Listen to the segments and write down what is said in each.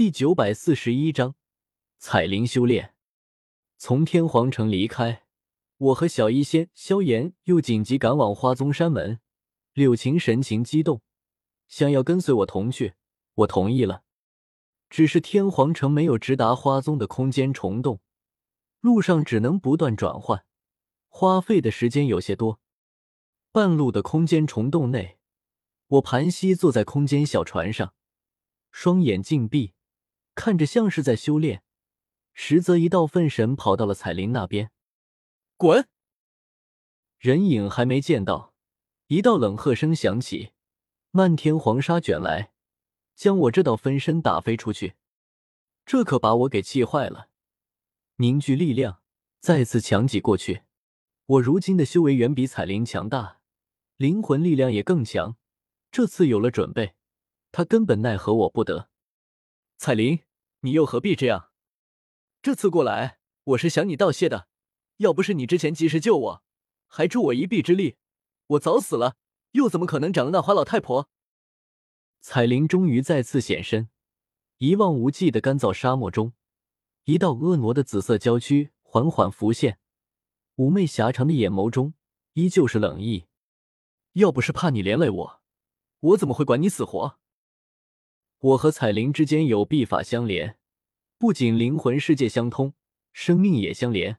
第九百四十一章彩铃修炼。从天皇城离开，我和小医仙、萧炎又紧急赶往花宗山门。柳晴神情激动，想要跟随我同去，我同意了。只是天皇城没有直达花宗的空间虫洞，路上只能不断转换，花费的时间有些多。半路的空间虫洞内，我盘膝坐在空间小船上，双眼紧闭。看着像是在修炼，实则一道分神跑到了彩铃那边。滚！人影还没见到，一道冷喝声响起，漫天黄沙卷来，将我这道分身打飞出去。这可把我给气坏了，凝聚力量，再次强挤过去。我如今的修为远比彩铃强大，灵魂力量也更强。这次有了准备，他根本奈何我不得。彩铃。你又何必这样？这次过来，我是向你道谢的。要不是你之前及时救我，还助我一臂之力，我早死了，又怎么可能长了那花老太婆？彩铃终于再次现身，一望无际的干燥沙漠中，一道婀娜的紫色娇躯缓缓浮现，妩媚狭长的眼眸中依旧是冷意。要不是怕你连累我，我怎么会管你死活？我和彩铃之间有秘法相连，不仅灵魂世界相通，生命也相连。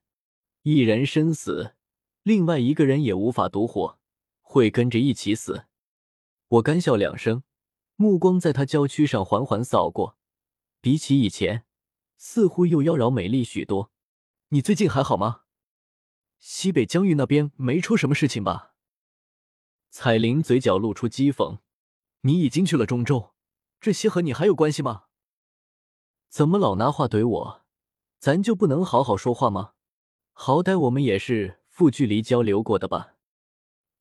一人身死，另外一个人也无法独活，会跟着一起死。我干笑两声，目光在他娇躯上缓缓扫过，比起以前，似乎又妖娆美丽许多。你最近还好吗？西北疆域那边没出什么事情吧？彩铃嘴角露出讥讽：“你已经去了中州。”这些和你还有关系吗？怎么老拿话怼我？咱就不能好好说话吗？好歹我们也是负距离交流过的吧？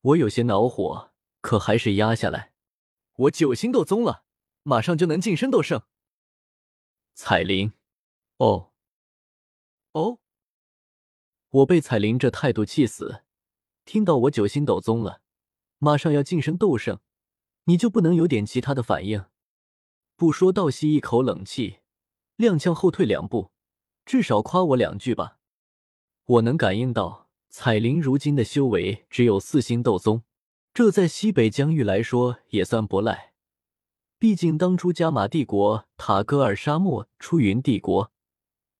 我有些恼火，可还是压下来。我九星斗宗了，马上就能晋升斗圣。彩铃，哦，哦，我被彩铃这态度气死。听到我九星斗宗了，马上要晋升斗圣，你就不能有点其他的反应？不说倒吸一口冷气，踉跄后退两步，至少夸我两句吧。我能感应到彩铃如今的修为只有四星斗宗，这在西北疆域来说也算不赖。毕竟当初加玛帝国、塔戈尔沙漠、出云帝国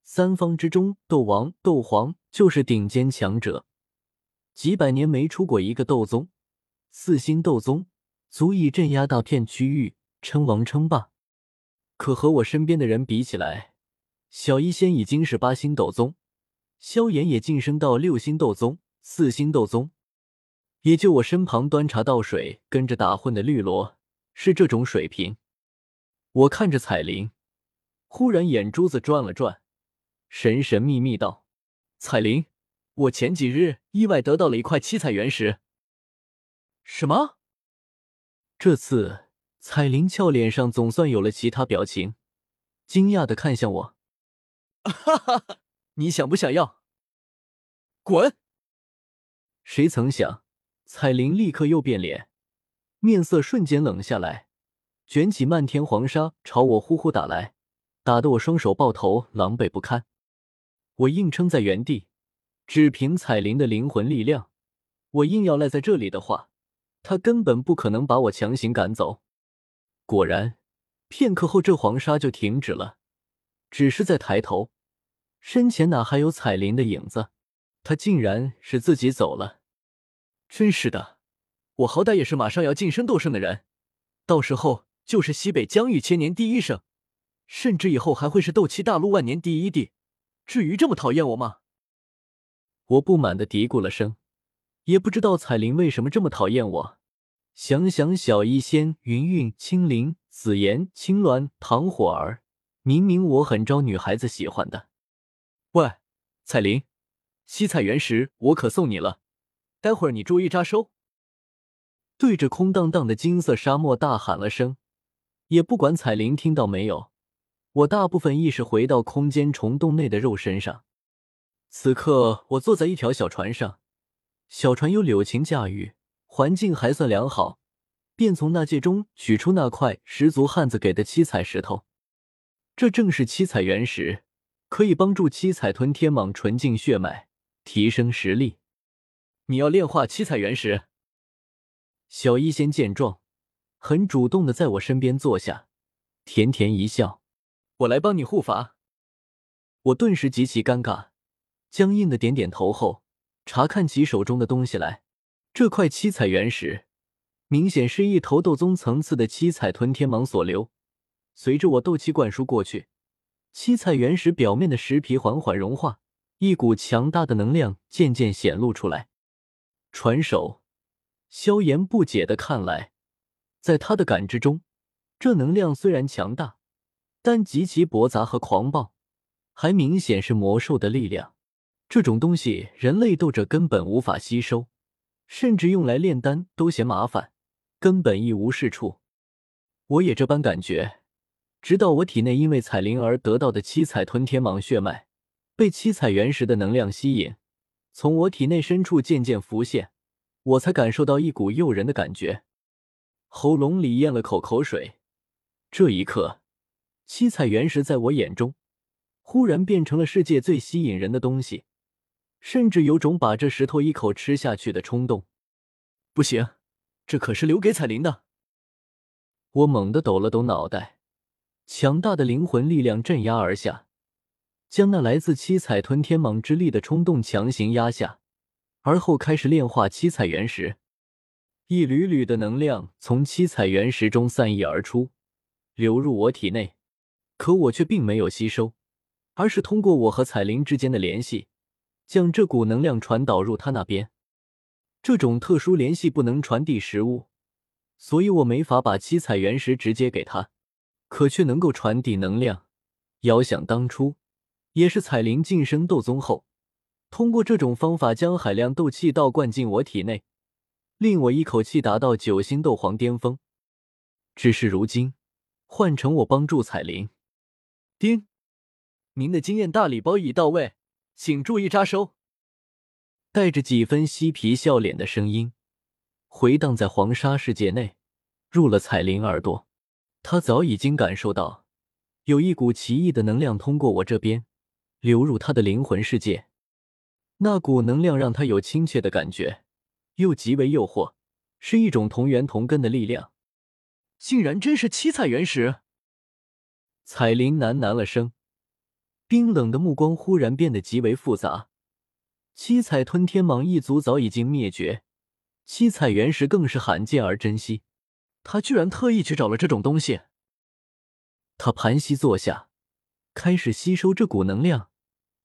三方之中，斗王、斗皇就是顶尖强者，几百年没出过一个斗宗。四星斗宗足以镇压大片区域，称王称霸。可和我身边的人比起来，小医仙已经是八星斗宗，萧炎也晋升到六星斗宗、四星斗宗，也就我身旁端茶倒水、跟着打混的绿萝是这种水平。我看着彩铃，忽然眼珠子转了转，神神秘秘道：“彩铃，我前几日意外得到了一块七彩原石。”什么？这次？彩铃俏脸上总算有了其他表情，惊讶的看向我：“哈哈哈，你想不想要？”滚！谁曾想，彩铃立刻又变脸，面色瞬间冷下来，卷起漫天黄沙朝我呼呼打来，打得我双手抱头，狼狈不堪。我硬撑在原地，只凭彩铃的灵魂力量，我硬要赖在这里的话，他根本不可能把我强行赶走。果然，片刻后，这黄沙就停止了。只是在抬头，身前哪还有彩铃的影子？他竟然是自己走了。真是的，我好歹也是马上要晋升斗圣的人，到时候就是西北疆域千年第一圣，甚至以后还会是斗气大陆万年第一帝。至于这么讨厌我吗？我不满的嘀咕了声，也不知道彩铃为什么这么讨厌我。想想小医仙、云云、青灵、紫妍、青鸾、唐火儿，明明我很招女孩子喜欢的。喂，彩铃，七彩原石我可送你了，待会儿你注意扎收。对着空荡荡的金色沙漠大喊了声，也不管彩铃听到没有。我大部分意识回到空间虫洞内的肉身上。此刻我坐在一条小船上，小船由柳琴驾驭。环境还算良好，便从那戒中取出那块十足汉子给的七彩石头。这正是七彩原石，可以帮助七彩吞天蟒纯净血脉，提升实力。你要炼化七彩原石？小医仙见状，很主动的在我身边坐下，甜甜一笑：“我来帮你护法。”我顿时极其尴尬，僵硬的点点头后，查看起手中的东西来。这块七彩原石，明显是一头斗宗层次的七彩吞天蟒所留。随着我斗气灌输过去，七彩原石表面的石皮缓缓融化，一股强大的能量渐渐显露出来。传手，萧炎不解的看来，在他的感知中，这能量虽然强大，但极其驳杂和狂暴，还明显是魔兽的力量。这种东西，人类斗者根本无法吸收，甚至用来炼丹都嫌麻烦，根本一无是处。我也这般感觉。直到我体内因为彩铃而得到的七彩吞天蟒血脉，被七彩原石的能量吸引，从我体内深处渐渐浮现，我才感受到一股诱人的感觉，喉咙里咽了口口水。这一刻，七彩原石在我眼中，忽然变成了世界最吸引人的东西，甚至有种把这石头一口吃下去的冲动。不行，这可是留给彩铃的。我猛地抖了抖脑袋。强大的灵魂力量镇压而下，将那来自七彩吞天蟒之力的冲动强行压下，而后开始炼化七彩原石。一缕缕的能量从七彩原石中散溢而出，流入我体内，可我却并没有吸收，而是通过我和彩铃之间的联系，将这股能量传导入他那边。这种特殊联系不能传递食物，所以我没法把七彩原石直接给他。可却能够传递能量。遥想当初，也是彩铃晋升斗宗后，通过这种方法将海量斗气倒灌进我体内，令我一口气达到九星斗皇巅峰。只是如今，换成我帮助彩铃，丁，您的经验大礼包已到位，请注意扎收。带着几分嬉皮笑脸的声音，回荡在黄沙世界内，入了彩铃耳朵。他早已经感受到，有一股奇异的能量通过我这边流入他的灵魂世界。那股能量让他有亲切的感觉，又极为诱惑，是一种同源同根的力量。竟然真是七彩原石！彩铃喃喃了声，冰冷的目光忽然变得极为复杂。七彩吞天蟒一族早已经灭绝，七彩原石更是罕见而珍惜。他居然特意去找了这种东西。他盘膝坐下，开始吸收这股能量，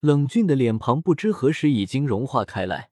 冷峻的脸庞不知何时已经融化开来。